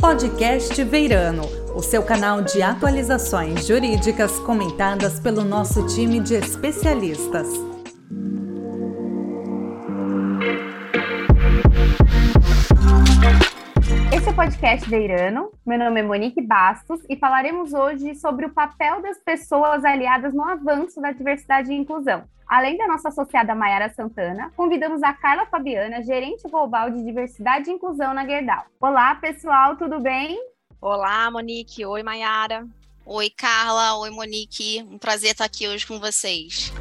Podcast Veirano, o seu canal de atualizações jurídicas comentadas pelo nosso time de especialistas. Esse é o podcast Veirano. Meu nome é Monique Bastos e falaremos hoje sobre o papel das pessoas aliadas no avanço da diversidade e inclusão. Além da nossa associada Mayara Santana, convidamos a Carla Fabiana, gerente global de diversidade e inclusão na Gerdau. Olá, pessoal, tudo bem? Olá, Monique. Oi, Mayara. Oi, Carla. Oi, Monique. Um prazer estar aqui hoje com vocês.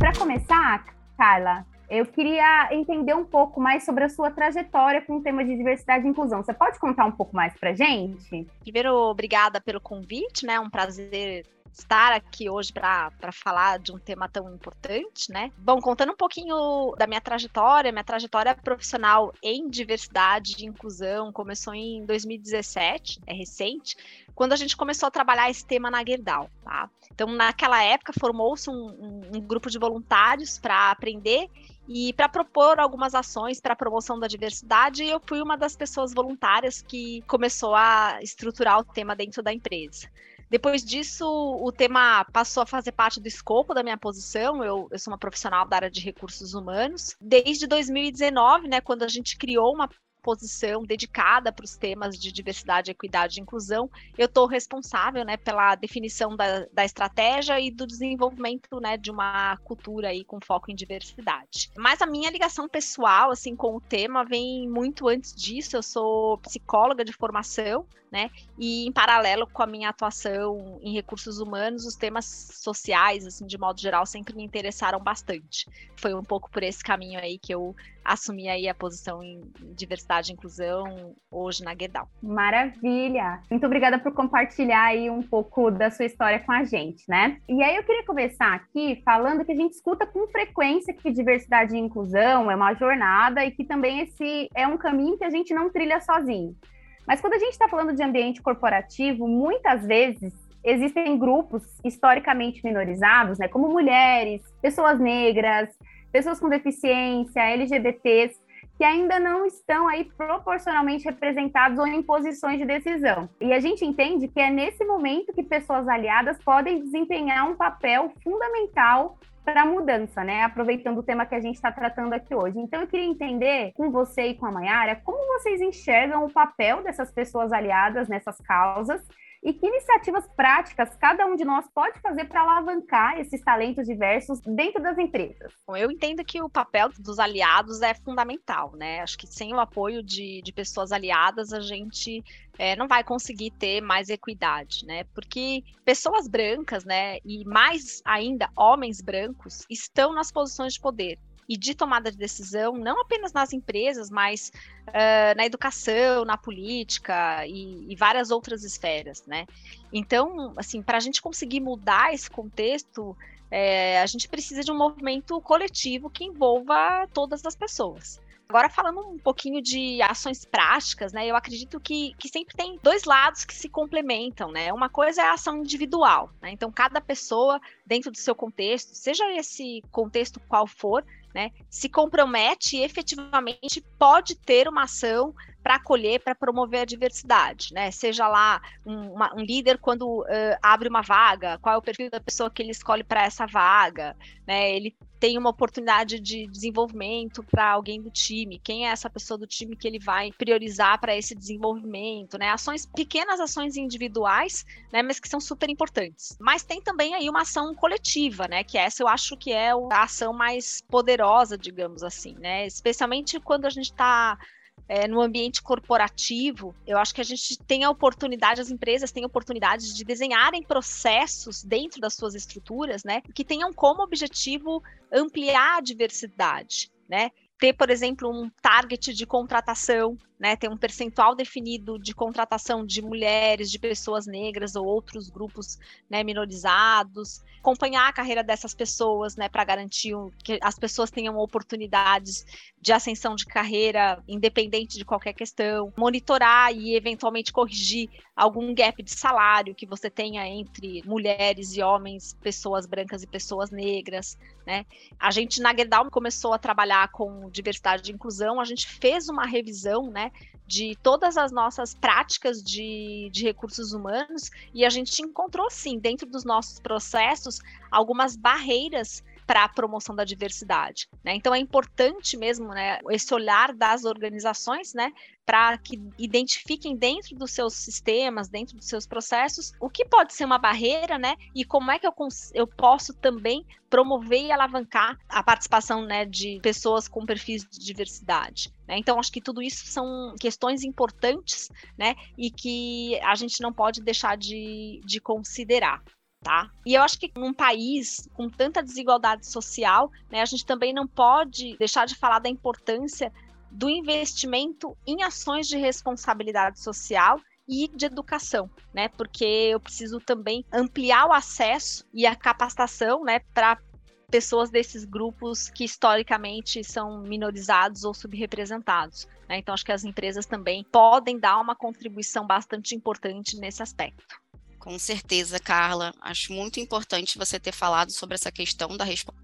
Para começar, Carla, eu queria entender um pouco mais sobre a sua trajetória com o tema de diversidade e inclusão. Você pode contar um pouco mais para gente? Primeiro, obrigada pelo convite, né? Um prazer estar aqui hoje para falar de um tema tão importante, né? Bom, contando um pouquinho da minha trajetória, minha trajetória profissional em diversidade e inclusão começou em 2017, é recente, quando a gente começou a trabalhar esse tema na Gerdau, tá? Então, naquela época, formou-se um, um, grupo de voluntários para aprender e para propor algumas ações para a promoção da diversidade, eu fui uma das pessoas voluntárias que começou a estruturar o tema dentro da empresa. Depois disso, o tema passou a fazer parte do escopo da minha posição. Eu, eu sou uma profissional da área de recursos humanos. Desde 2019, né, quando a gente criou uma posição dedicada para os temas de diversidade, equidade e inclusão, eu estou responsável né, pela definição da, da, estratégia e do desenvolvimento né, de uma cultura aí com foco em diversidade. Mas a minha ligação pessoal assim com o tema vem muito antes disso. Eu sou psicóloga de formação, né? E em paralelo com a minha atuação em recursos humanos, os temas sociais, assim, de modo geral, sempre me interessaram bastante. Foi um pouco por esse caminho aí que eu assumi aí a posição em diversidade e inclusão hoje na Gerdau. Maravilha! Muito obrigada por compartilhar aí um pouco da sua história com a gente, né? E aí eu queria começar aqui falando que a gente escuta com frequência que diversidade e inclusão é uma jornada e que também esse é um caminho que a gente não trilha sozinho. Mas quando a gente está falando de ambiente corporativo, muitas vezes existem grupos historicamente minorizados, né, como mulheres, pessoas negras, pessoas com deficiência, LGBTs, que ainda não estão aí proporcionalmente representados ou em posições de decisão. E a gente entende que é nesse momento que pessoas aliadas podem desempenhar um papel fundamental para a mudança, né? Aproveitando o tema que a gente está tratando aqui hoje. Então, eu queria entender com você e com a Mayara como vocês enxergam o papel dessas pessoas aliadas nessas causas e que iniciativas práticas cada um de nós pode fazer para alavancar esses talentos diversos dentro das empresas? Bom, eu entendo que o papel dos aliados é fundamental, né? Acho que sem o apoio de, de pessoas aliadas, a gente é, não vai conseguir ter mais equidade, né? Porque pessoas brancas, né, e mais ainda homens brancos, estão nas posições de poder e de tomada de decisão, não apenas nas empresas, mas uh, na educação, na política e, e, várias outras esferas, né? Então, assim, para a gente conseguir mudar esse contexto, é, a gente precisa de um movimento coletivo que envolva todas as pessoas. Agora, falando um pouquinho de ações práticas, né? Eu acredito que, que sempre tem dois lados que se complementam, né? Uma coisa é a ação individual, né? Então, cada pessoa, dentro do seu contexto, seja esse contexto qual for, né, se compromete e efetivamente pode ter uma ação para acolher, para promover a diversidade, né? Seja lá um, uma, um líder quando uh, abre uma vaga, qual é o perfil da pessoa que ele escolhe para essa vaga, né? Ele tem uma oportunidade de desenvolvimento para alguém do time, quem é essa pessoa do time que ele vai priorizar para esse desenvolvimento, né? Ações, pequenas ações individuais, né? Mas que são super importantes. Mas tem também aí uma ação coletiva, né? Que essa eu acho que é a ação mais poderosa, digamos assim, né? Especialmente quando a gente está é, no ambiente corporativo, eu acho que a gente tem a oportunidade, as empresas têm a oportunidade de desenharem processos dentro das suas estruturas, né, que tenham como objetivo ampliar a diversidade, né, ter, por exemplo, um target de contratação né, ter um percentual definido de contratação de mulheres, de pessoas negras ou outros grupos né, minorizados, acompanhar a carreira dessas pessoas, né, para garantir que as pessoas tenham oportunidades de ascensão de carreira, independente de qualquer questão, monitorar e eventualmente corrigir algum gap de salário que você tenha entre mulheres e homens, pessoas brancas e pessoas negras, né? A gente na Gerdau começou a trabalhar com diversidade e inclusão, a gente fez uma revisão, né, de todas as nossas práticas de, de recursos humanos e a gente encontrou, sim, dentro dos nossos processos, algumas barreiras para a promoção da diversidade. Né? Então é importante mesmo né, esse olhar das organizações né, para que identifiquem dentro dos seus sistemas, dentro dos seus processos, o que pode ser uma barreira, né? E como é que eu, eu posso também promover e alavancar a participação né, de pessoas com perfis de diversidade. Né? Então, acho que tudo isso são questões importantes, né? E que a gente não pode deixar de, de considerar. Tá? E eu acho que num país com tanta desigualdade social, né, a gente também não pode deixar de falar da importância do investimento em ações de responsabilidade social e de educação, né? Porque eu preciso também ampliar o acesso e a capacitação, né, para pessoas desses grupos que historicamente são minorizados ou subrepresentados. Né? Então, acho que as empresas também podem dar uma contribuição bastante importante nesse aspecto. Com certeza, Carla. Acho muito importante você ter falado sobre essa questão da responsabilidade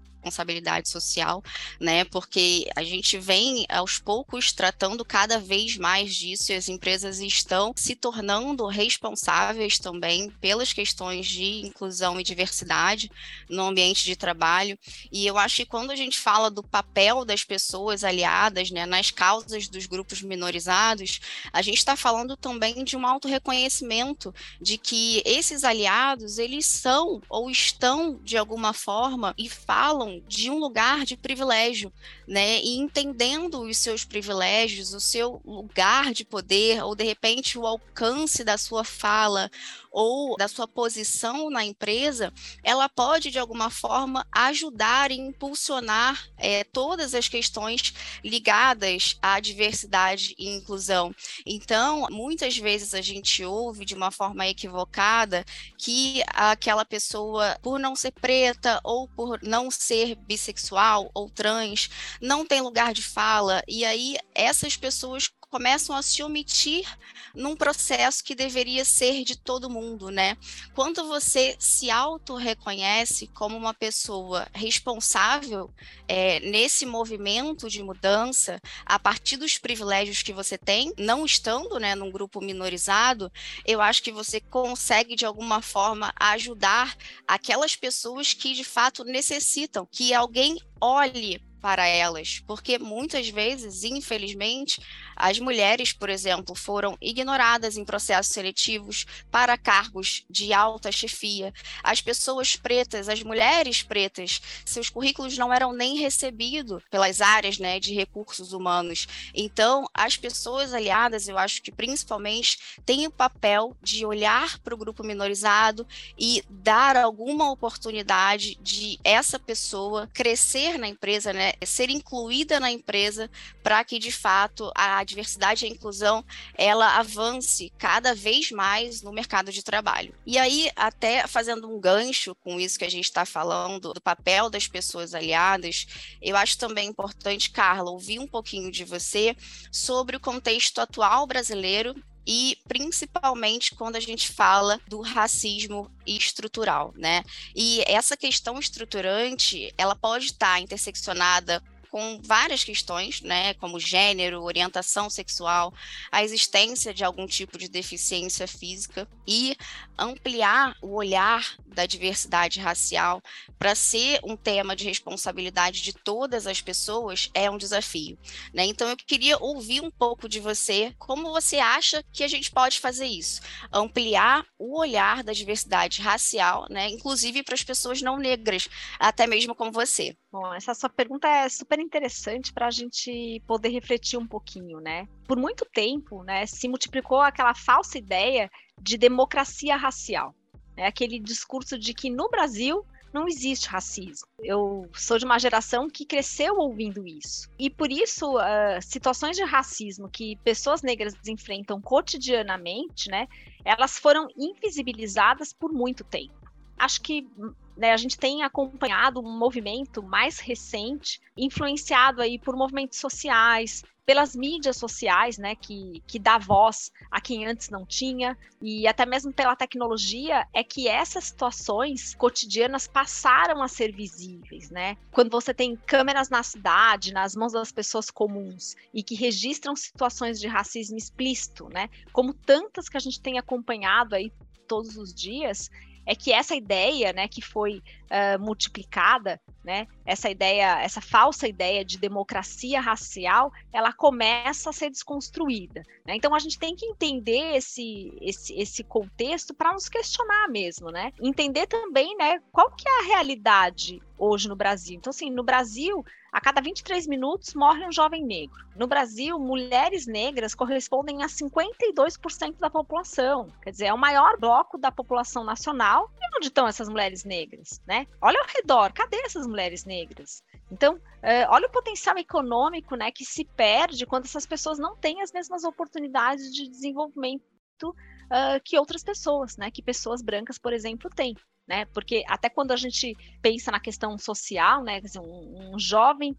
social, né? Porque a gente vem aos poucos tratando cada vez mais disso e as empresas estão se tornando responsáveis também pelas questões de inclusão e diversidade no ambiente de trabalho. E eu acho que quando a gente fala do papel das pessoas aliadas, né, nas causas dos grupos minorizados, a gente está falando também de um auto reconhecimento de que esses aliados eles são ou estão de alguma forma e falam de um lugar de privilégio, né? E entendendo os seus privilégios, o seu lugar de poder, ou de repente o alcance da sua fala, ou da sua posição na empresa, ela pode, de alguma forma, ajudar e impulsionar é, todas as questões ligadas à diversidade e inclusão. Então, muitas vezes a gente ouve de uma forma equivocada que aquela pessoa, por não ser preta ou por não ser bissexual ou trans, não tem lugar de fala, e aí essas pessoas começam a se omitir num processo que deveria ser de todo mundo, né? Quando você se auto-reconhece como uma pessoa responsável é, nesse movimento de mudança, a partir dos privilégios que você tem, não estando né, num grupo minorizado, eu acho que você consegue, de alguma forma, ajudar aquelas pessoas que de fato necessitam que alguém olhe para elas, porque muitas vezes, infelizmente, as mulheres, por exemplo, foram ignoradas em processos seletivos para cargos de alta chefia. As pessoas pretas, as mulheres pretas, seus currículos não eram nem recebidos pelas áreas né, de recursos humanos. Então, as pessoas aliadas, eu acho que principalmente, têm o papel de olhar para o grupo minorizado e dar alguma oportunidade de essa pessoa crescer na empresa, né, ser incluída na empresa para que de fato a diversidade e a inclusão ela avance cada vez mais no mercado de trabalho. E aí, até fazendo um gancho com isso que a gente está falando, do papel das pessoas aliadas, eu acho também importante, Carla, ouvir um pouquinho de você sobre o contexto atual brasileiro e principalmente quando a gente fala do racismo estrutural, né? E essa questão estruturante, ela pode estar interseccionada com várias questões, né, como gênero, orientação sexual, a existência de algum tipo de deficiência física e ampliar o olhar da diversidade racial para ser um tema de responsabilidade de todas as pessoas é um desafio. Né? Então, eu queria ouvir um pouco de você, como você acha que a gente pode fazer isso? Ampliar o olhar da diversidade racial, né? inclusive para as pessoas não negras, até mesmo como você. Bom, essa sua pergunta é super interessante para a gente poder refletir um pouquinho, né? Por muito tempo, né, se multiplicou aquela falsa ideia de democracia racial. É aquele discurso de que no Brasil não existe racismo. Eu sou de uma geração que cresceu ouvindo isso. E por isso, uh, situações de racismo que pessoas negras enfrentam cotidianamente, né, elas foram invisibilizadas por muito tempo. Acho que né, a gente tem acompanhado um movimento mais recente, influenciado aí por movimentos sociais, pelas mídias sociais, né, que, que dá voz a quem antes não tinha, e até mesmo pela tecnologia, é que essas situações cotidianas passaram a ser visíveis, né? Quando você tem câmeras na cidade, nas mãos das pessoas comuns, e que registram situações de racismo explícito, né? Como tantas que a gente tem acompanhado aí todos os dias, é que essa ideia, né, que foi uh, multiplicada, né, essa ideia, essa falsa ideia de democracia racial, ela começa a ser desconstruída. Né? Então a gente tem que entender esse, esse, esse contexto para nos questionar mesmo, né? Entender também, né, qual que é a realidade hoje no Brasil. Então, assim, no Brasil, a cada 23 minutos morre um jovem negro. No Brasil, mulheres negras correspondem a 52% da população. Quer dizer, é o maior bloco da população nacional. E onde estão essas mulheres negras? Né? Olha ao redor, cadê essas mulheres negras? Então, é, olha o potencial econômico né, que se perde quando essas pessoas não têm as mesmas oportunidades de desenvolvimento uh, que outras pessoas, né? Que pessoas brancas, por exemplo, têm né? Porque até quando a gente pensa na questão social, né? Dizer, um, um jovem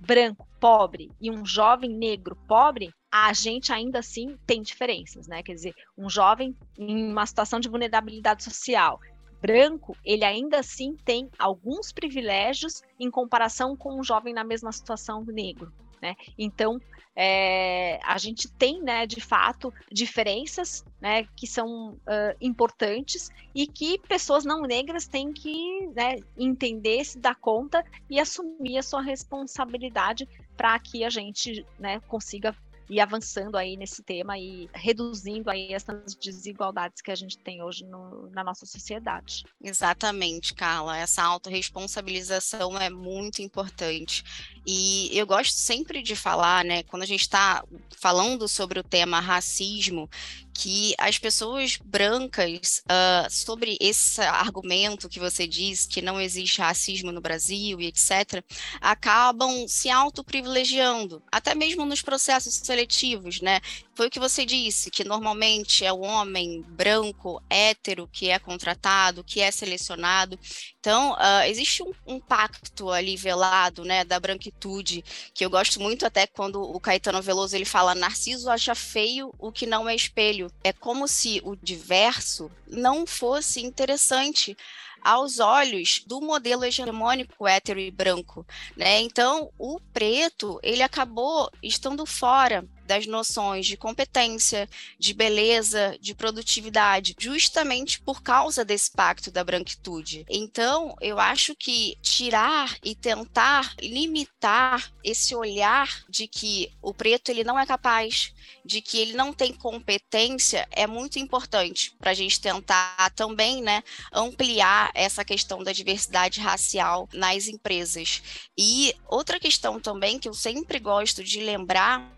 branco pobre e um jovem negro pobre, a gente ainda assim tem diferenças, né? Quer dizer, um jovem em uma situação de vulnerabilidade social branco, ele ainda assim tem alguns privilégios em comparação com um jovem na mesma situação negro, né? Então, é, a gente tem, né, de fato, diferenças né, que são uh, importantes e que pessoas não negras têm que né, entender, se dar conta e assumir a sua responsabilidade para que a gente né, consiga ir avançando aí nesse tema e reduzindo aí essas desigualdades que a gente tem hoje no, na nossa sociedade. Exatamente, Carla. Essa autorresponsabilização é muito importante. E eu gosto sempre de falar, né, quando a gente está falando sobre o tema racismo, que as pessoas brancas, uh, sobre esse argumento que você diz, que não existe racismo no Brasil e etc., acabam se autoprivilegiando, até mesmo nos processos seletivos, né? Foi o que você disse, que normalmente é o homem branco, hétero, que é contratado, que é selecionado. Então, uh, existe um, um, pacto ali velado, né, da branquitude, que eu gosto muito até quando o Caetano Veloso ele fala Narciso acha feio o que não é espelho. É como se o diverso não fosse interessante aos olhos do modelo hegemônico hétero e branco, né? Então, o preto, ele acabou estando fora das noções de competência, de beleza, de produtividade, justamente por causa desse pacto da branquitude. Então, eu acho que tirar e tentar limitar esse olhar de que o preto ele não é capaz, de que ele não tem competência, é muito importante para a gente tentar também, né, ampliar essa questão da diversidade racial nas empresas. E outra questão também que eu sempre gosto de lembrar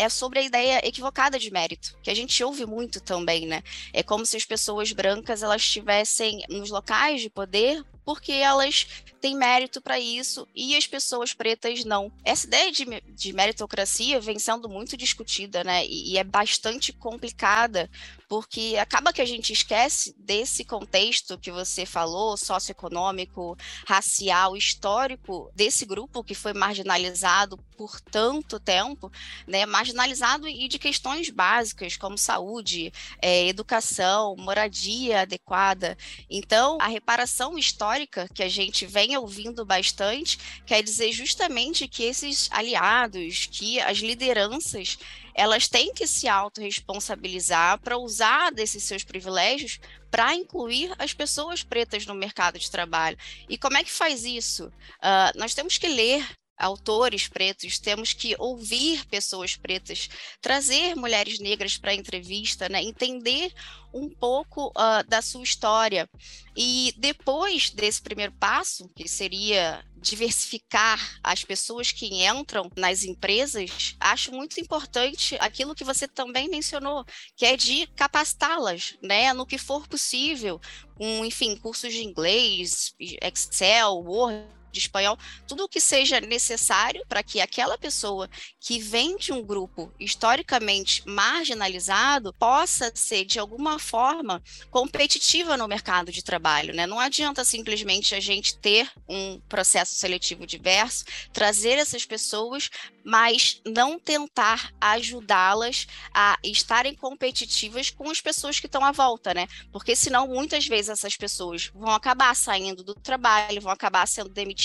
é sobre a ideia equivocada de mérito, que a gente ouve muito também, né? É como se as pessoas brancas elas estivessem nos locais de poder porque elas têm mérito para isso e as pessoas pretas não. Essa ideia de, de meritocracia vem sendo muito discutida, né? E, e é bastante complicada, porque acaba que a gente esquece desse contexto que você falou, socioeconômico, racial, histórico, desse grupo que foi marginalizado por tanto tempo, né? Marginalizado e de questões básicas como saúde, é, educação, moradia adequada. Então, a reparação histórica que a gente vem ouvindo bastante, quer dizer justamente que esses aliados, que as lideranças, elas têm que se autorresponsabilizar para usar desses seus privilégios para incluir as pessoas pretas no mercado de trabalho. E como é que faz isso? Uh, nós temos que ler autores pretos, temos que ouvir pessoas pretas, trazer mulheres negras para a entrevista, né? entender um pouco uh, da sua história. E depois desse primeiro passo, que seria diversificar as pessoas que entram nas empresas, acho muito importante aquilo que você também mencionou, que é de capacitá-las, né, no que for possível, com, enfim, cursos de inglês, Excel, Word, de espanhol, tudo o que seja necessário para que aquela pessoa que vem de um grupo historicamente marginalizado possa ser, de alguma forma, competitiva no mercado de trabalho. Né? Não adianta simplesmente a gente ter um processo seletivo diverso, trazer essas pessoas, mas não tentar ajudá-las a estarem competitivas com as pessoas que estão à volta, né? Porque senão muitas vezes essas pessoas vão acabar saindo do trabalho, vão acabar sendo demitidas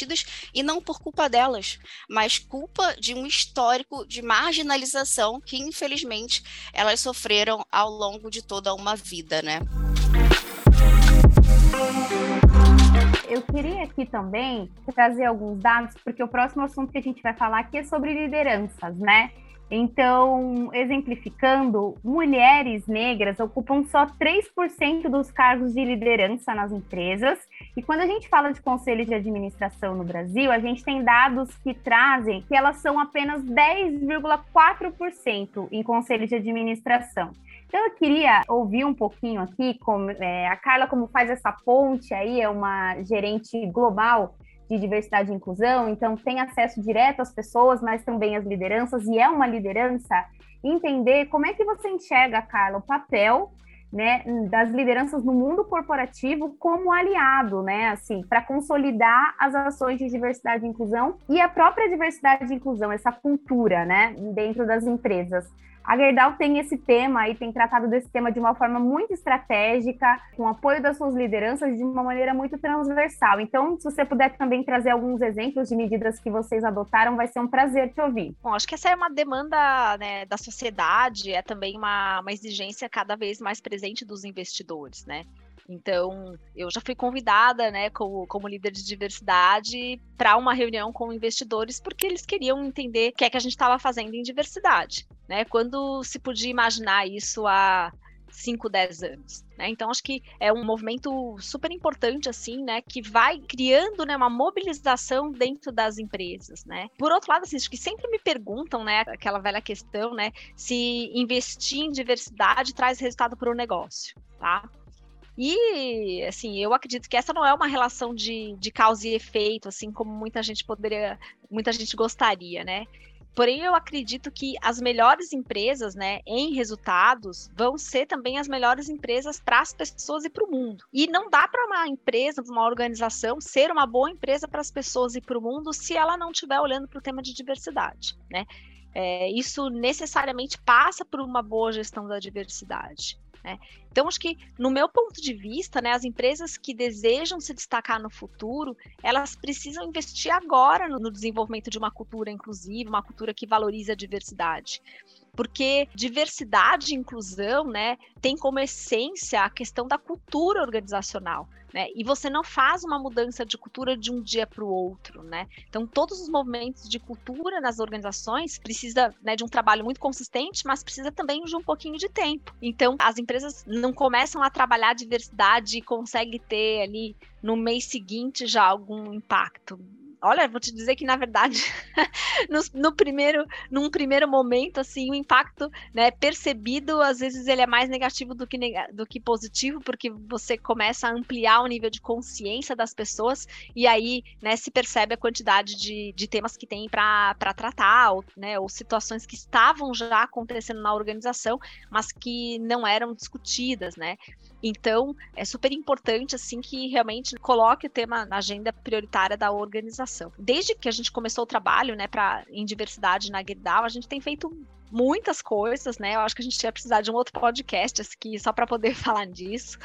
e não por culpa delas, mas culpa de um histórico de marginalização que infelizmente elas sofreram ao longo de toda uma vida, né? Eu queria aqui também trazer alguns dados, porque o próximo assunto que a gente vai falar aqui é sobre lideranças, né? Então, exemplificando, mulheres negras ocupam só 3% dos cargos de liderança nas empresas. E quando a gente fala de conselhos de administração no Brasil, a gente tem dados que trazem que elas são apenas 10,4% em conselhos de administração. Então eu queria ouvir um pouquinho aqui como é, a Carla como faz essa ponte aí, é uma gerente global de diversidade e inclusão, então tem acesso direto às pessoas, mas também às lideranças, e é uma liderança, entender como é que você enxerga, Carla, o papel né, das lideranças no mundo corporativo como aliado, né, assim, para consolidar as ações de diversidade e inclusão e a própria diversidade e inclusão, essa cultura, né, dentro das empresas. A Gerdau tem esse tema e tem tratado desse tema de uma forma muito estratégica, com apoio das suas lideranças de uma maneira muito transversal. Então, se você puder também trazer alguns exemplos de medidas que vocês adotaram, vai ser um prazer te ouvir. Bom, acho que essa é uma demanda né, da sociedade, é também uma, uma exigência cada vez mais presente dos investidores, né? Então, eu já fui convidada, né, como, como líder de diversidade, para uma reunião com investidores, porque eles queriam entender o que é que a gente estava fazendo em diversidade, né? Quando se podia imaginar isso há 5, 10 anos. Né? Então, acho que é um movimento super importante, assim, né? Que vai criando né, uma mobilização dentro das empresas, né? Por outro lado, assim, acho que sempre me perguntam, né? Aquela velha questão, né? Se investir em diversidade traz resultado para o negócio, tá? E, assim, eu acredito que essa não é uma relação de, de causa e efeito, assim como muita gente poderia, muita gente gostaria, né? Porém, eu acredito que as melhores empresas, né, em resultados, vão ser também as melhores empresas para as pessoas e para o mundo. E não dá para uma empresa, uma organização, ser uma boa empresa para as pessoas e para o mundo se ela não estiver olhando para o tema de diversidade, né? É, isso necessariamente passa por uma boa gestão da diversidade. Né? Então, acho que, no meu ponto de vista, né, as empresas que desejam se destacar no futuro, elas precisam investir agora no, desenvolvimento de uma cultura inclusiva, uma cultura que valorize a diversidade porque diversidade e inclusão, né, tem como essência a questão da cultura organizacional. Né? E você não faz uma mudança de cultura de um dia para o outro, né? Então, todos os movimentos de cultura nas organizações precisa né, de um trabalho muito consistente, mas precisa também de um pouquinho de tempo. Então, as empresas não começam a trabalhar a diversidade e conseguem ter ali no mês seguinte já algum impacto Olha, vou te dizer que, na verdade, no, no, primeiro, num primeiro momento, assim, o impacto né, percebido, às vezes, ele é mais negativo do que, do que positivo, porque você começa a ampliar o nível de consciência das pessoas e aí né, se percebe a quantidade de, de temas que tem para tratar, ou, né, ou situações que estavam já acontecendo na organização, mas que não eram discutidas, né? Então, é super importante, assim, que realmente coloque o tema na agenda prioritária da organização. Desde que a gente começou o trabalho, né, pra, em diversidade na Gerdau, a gente tem feito muitas coisas, né? Eu acho que a gente ia precisar de um outro podcast aqui só para poder falar disso.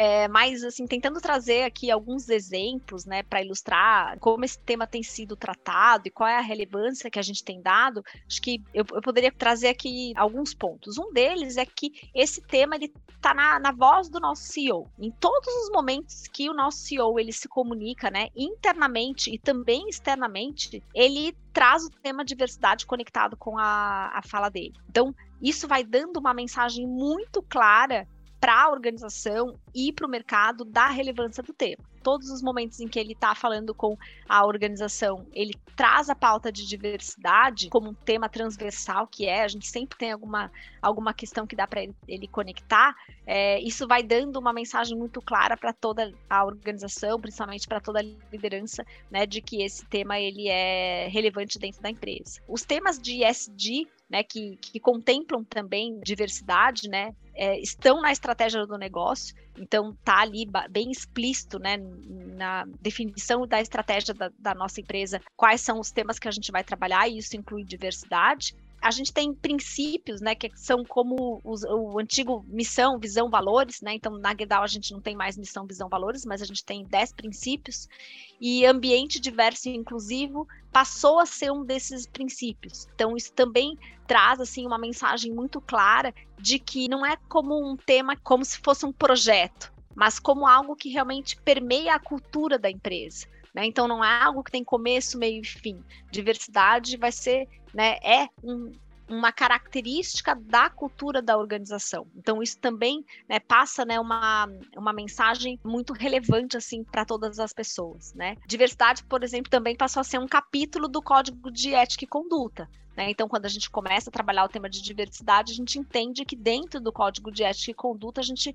É, mas assim tentando trazer aqui alguns exemplos, né, para ilustrar como esse tema tem sido tratado e qual é a relevância que a gente tem dado. Acho que eu, eu poderia trazer aqui alguns pontos. Um deles é que esse tema ele está na, na voz do nosso CEO. Em todos os momentos que o nosso CEO ele se comunica, né, internamente e também externamente, ele traz o tema diversidade conectado com a, a fala dele. Então, isso vai dando uma mensagem muito clara para a organização e para o mercado da relevância do tema. Todos os momentos em que ele está falando com a organização, ele traz a pauta de diversidade como um tema transversal, que é, a gente sempre tem alguma, alguma questão que dá para ele, conectar. É, isso vai dando uma mensagem muito clara para toda a organização, principalmente para toda a liderança, né, de que esse tema ele é relevante dentro da empresa. Os temas de ESG né, que, que contemplam também diversidade, né, é, estão na estratégia do negócio, então tá ali bem explícito, né, na definição da estratégia da, da nossa empresa, quais são os temas que a gente vai trabalhar, e isso inclui diversidade, a gente tem princípios, né, que são como os, o antigo missão, visão, valores, né? Então, na Guedal a gente não tem mais missão, visão, valores, mas a gente tem 10 princípios. E ambiente diverso e inclusivo passou a ser um desses princípios. Então, isso também traz assim uma mensagem muito clara de que não é como um tema como se fosse um projeto, mas como algo que realmente permeia a cultura da empresa. Né? Então não é algo que tem começo, meio e fim. Diversidade vai ser, né, é um, uma característica da cultura da organização. Então isso também né, passa né, uma, uma mensagem muito relevante assim para todas as pessoas. Né? Diversidade, por exemplo, também passou a ser um capítulo do Código de Ética e Conduta. Né? Então, quando a gente começa a trabalhar o tema de diversidade, a gente entende que dentro do Código de Ética e Conduta a gente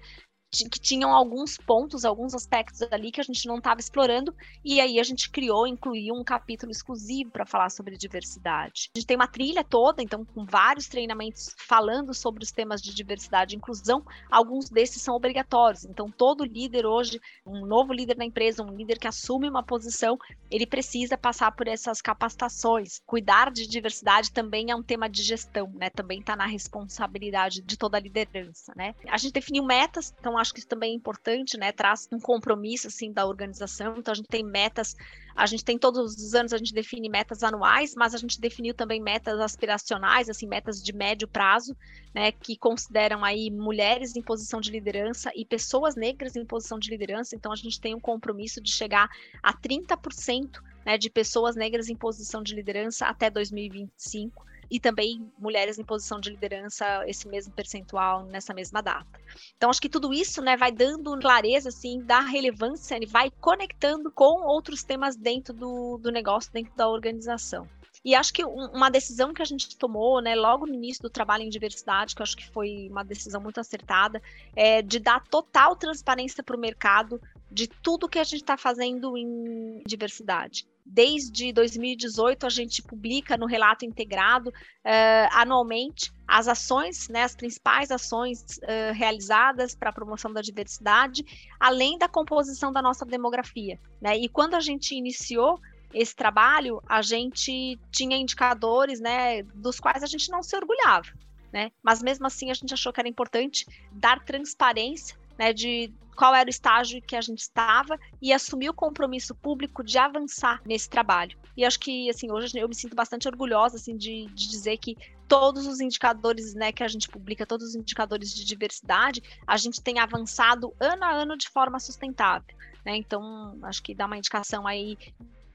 que tinham alguns pontos, alguns aspectos ali que a gente não estava explorando, e aí a gente criou, incluiu um capítulo exclusivo para falar sobre diversidade. A gente tem uma trilha toda, então, com vários treinamentos falando sobre os temas de diversidade e inclusão, alguns desses são obrigatórios. Então, todo líder hoje, um novo líder na empresa, um líder que assume uma posição, ele precisa passar por essas capacitações. Cuidar de diversidade também é um tema de gestão, né? Também está na responsabilidade de toda a liderança, né? A gente definiu metas, então acho que isso também é importante, né? Traz um compromisso assim da organização. Então a gente tem metas, a gente tem todos os anos a gente define metas anuais, mas a gente definiu também metas aspiracionais, assim, metas de médio prazo, né, que consideram aí mulheres em posição de liderança e pessoas negras em posição de liderança. Então a gente tem um compromisso de chegar a 30% né, de pessoas negras em posição de liderança até 2025 e também mulheres em posição de liderança, esse mesmo percentual nessa mesma data. Então, acho que tudo isso né, vai dando clareza assim, da relevância, ele vai conectando com outros temas dentro do, do negócio, dentro da organização. E acho que uma decisão que a gente tomou, né, logo no início do trabalho em diversidade, que eu acho que foi uma decisão muito acertada, é de dar total transparência para o mercado de tudo que a gente está fazendo em diversidade. Desde 2018, a gente publica no relato integrado uh, anualmente as ações, né, as principais ações uh, realizadas para a promoção da diversidade, além da composição da nossa demografia. Né? E quando a gente iniciou esse trabalho, a gente tinha indicadores né, dos quais a gente não se orgulhava. Né? Mas mesmo assim a gente achou que era importante dar transparência né, de qual era o estágio que a gente estava e assumir o compromisso público de avançar nesse trabalho. E acho que, assim, hoje eu me sinto bastante orgulhosa, assim, de, de dizer que todos os indicadores, né, que a gente publica, todos os indicadores de diversidade, a gente tem avançado ano a ano de forma sustentável. Né? Então, acho que dá uma indicação aí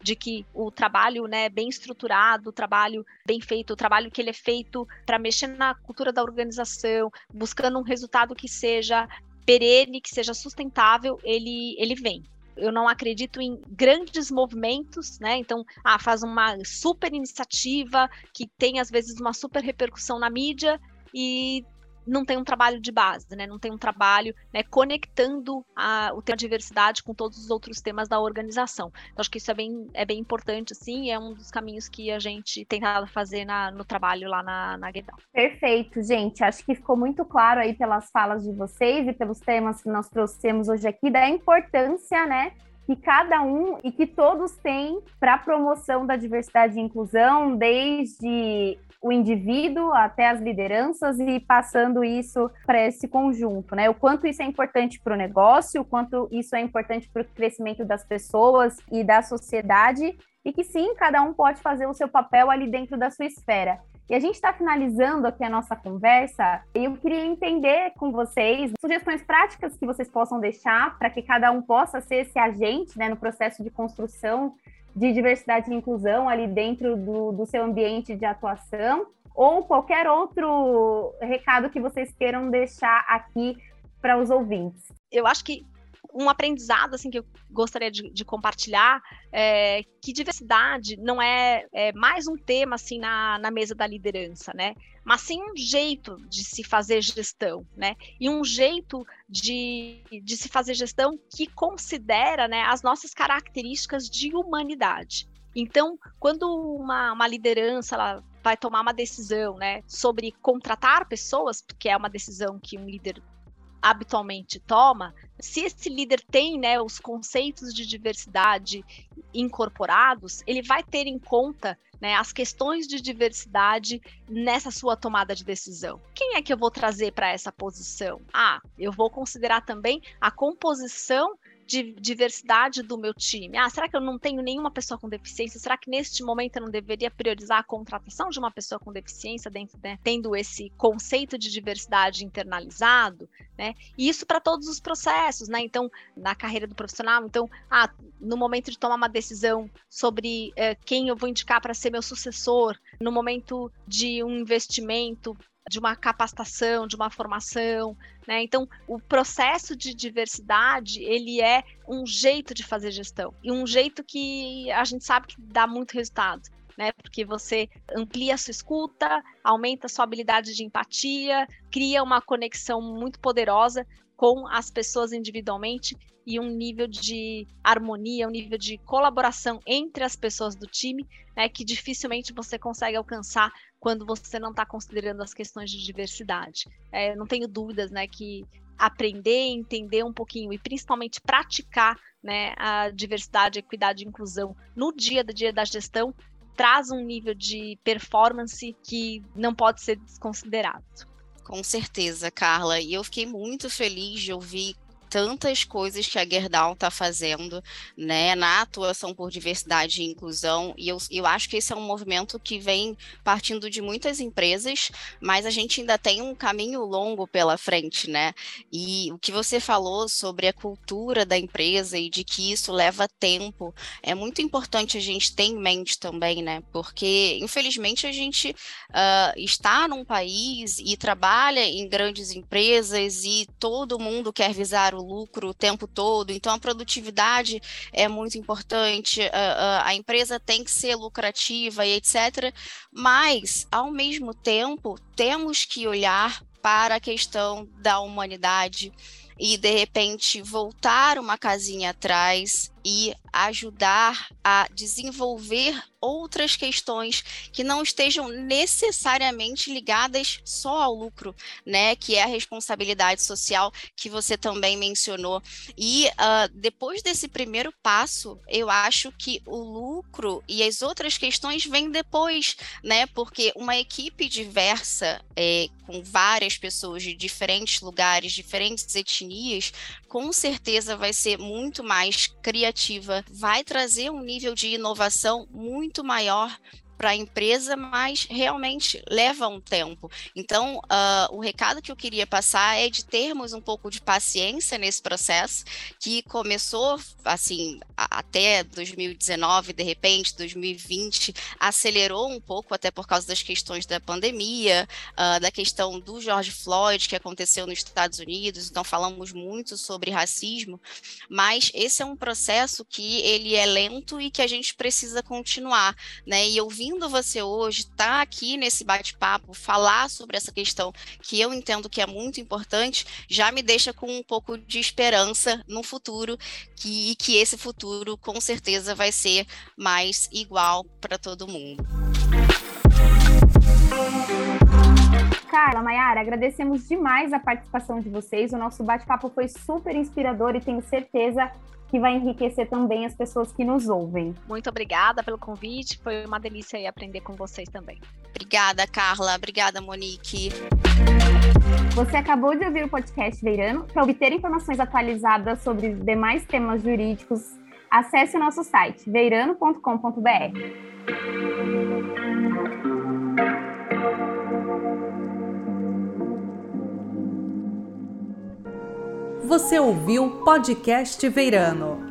de que o trabalho né, bem estruturado, o trabalho bem feito, o trabalho que ele é feito para mexer na cultura da organização, buscando um resultado que seja perene, que seja sustentável, ele, ele vem. Eu não acredito em grandes movimentos, né? Então, ah, faz uma super iniciativa que tem às vezes uma super repercussão na mídia e não tem um trabalho de base, né? Não tem um trabalho né, conectando a, o tema diversidade com todos os outros temas da organização. Então, acho que isso é bem, é bem importante, assim, é um dos caminhos que a gente tentado fazer na, no trabalho lá na, na Guedal. Perfeito, gente. Acho que ficou muito claro aí pelas falas de vocês e pelos temas que nós trouxemos hoje aqui, da importância, né? Que cada um e que todos têm para a promoção da diversidade e inclusão, desde o indivíduo até as lideranças e passando isso para esse conjunto, né? O quanto isso é importante para o negócio, o quanto isso é importante para o crescimento das pessoas e da sociedade, e que sim, cada um pode fazer o seu papel ali dentro da sua esfera. E a gente está finalizando aqui a nossa conversa eu queria entender com vocês sugestões práticas que vocês possam deixar para que cada um possa ser esse agente né, no processo de construção de diversidade e inclusão ali dentro do, do seu ambiente de atuação ou qualquer outro recado que vocês queiram deixar aqui para os ouvintes. Eu acho que um aprendizado assim que eu gostaria de, de compartilhar é que diversidade não é, é, mais um tema assim na, na mesa da liderança, né? Mas sim um jeito de se fazer gestão, né? E um jeito de, de se fazer gestão que considera né, as nossas características de humanidade. Então, quando uma, uma liderança ela vai tomar uma decisão né, sobre contratar pessoas, porque é uma decisão que um líder habitualmente toma, se esse líder tem né, os conceitos de diversidade incorporados, ele vai ter em conta né, as questões de diversidade nessa sua tomada de decisão. Quem é que eu vou trazer para essa posição? Ah, eu vou considerar também a composição de diversidade do meu time? Ah, será que eu não tenho nenhuma pessoa com deficiência? Será que neste momento eu não deveria priorizar a contratação de uma pessoa com deficiência dentro, né, tendo esse conceito de diversidade internalizado, né? E isso para todos os processos, né? Então, na carreira do profissional, então, ah, no momento de tomar uma decisão sobre eh, quem eu vou indicar para ser meu sucessor, no momento de um investimento de uma capacitação, de uma formação, né? Então, o processo de diversidade, ele é um jeito de fazer gestão e um jeito que a gente sabe que dá muito resultado. Né, porque você amplia a sua escuta, aumenta a sua habilidade de empatia, cria uma conexão muito poderosa com as pessoas individualmente e um nível de harmonia, um nível de colaboração entre as pessoas do time, né, que dificilmente você consegue alcançar quando você não está considerando as questões de diversidade. É, não tenho dúvidas, né, que aprender, entender um pouquinho e principalmente praticar, né, a diversidade, equidade e inclusão no dia a dia da gestão traz um nível de performance que não pode ser desconsiderado. Com certeza, Carla. E eu fiquei muito feliz de ouvir tantas coisas que a Gerdau está fazendo, né, na atuação por diversidade e inclusão, e eu, eu acho que esse é um movimento que vem partindo de muitas empresas, mas a gente ainda tem um caminho longo pela frente, né, e o que você falou sobre a cultura da empresa e de que isso leva tempo, é muito importante a gente ter em mente também, né, porque infelizmente a gente uh, está num país e trabalha em grandes empresas e todo mundo quer visar o lucro o tempo todo, então a produtividade é muito importante, a, a, a empresa tem que ser lucrativa e etc. Mas, ao mesmo tempo, temos que olhar para a questão da humanidade e de repente voltar uma casinha atrás e ajudar a desenvolver outras questões que não estejam necessariamente ligadas só ao lucro, né? Que é a responsabilidade social que você também mencionou. E uh, depois desse primeiro passo, eu acho que o lucro e as outras questões vêm depois, né? Porque uma equipe diversa, é, com várias pessoas de diferentes lugares, diferentes etnias, com certeza vai ser muito mais criativa, vai trazer um nível de inovação muito maior para a empresa, mas realmente leva um tempo. Então, uh, o recado que eu queria passar é de termos um pouco de paciência nesse processo, que começou assim até 2019, de repente, 2020, acelerou um pouco, até por causa das questões da pandemia, uh, da questão do George Floyd, que aconteceu nos Estados Unidos, então falamos muito sobre racismo, mas esse é um processo que ele é lento e que a gente precisa continuar, né? E ouvindo ouvindo você hoje, estar tá aqui nesse bate-papo, falar sobre essa questão que eu entendo que é muito importante, já me deixa com um pouco de esperança no futuro, que, e que esse futuro com certeza vai ser mais igual para todo mundo. Carla, Mayara, agradecemos demais a participação de vocês. O nosso bate-papo foi super inspirador e tenho certeza que vai enriquecer também as pessoas que nos ouvem. Muito obrigada pelo convite, foi uma delícia aprender com vocês também. Obrigada, Carla. Obrigada, Monique. Você acabou de ouvir o podcast Veirano. Para obter informações atualizadas sobre os demais temas jurídicos, acesse o nosso site veirano.com.br. Você ouviu podcast Veirano.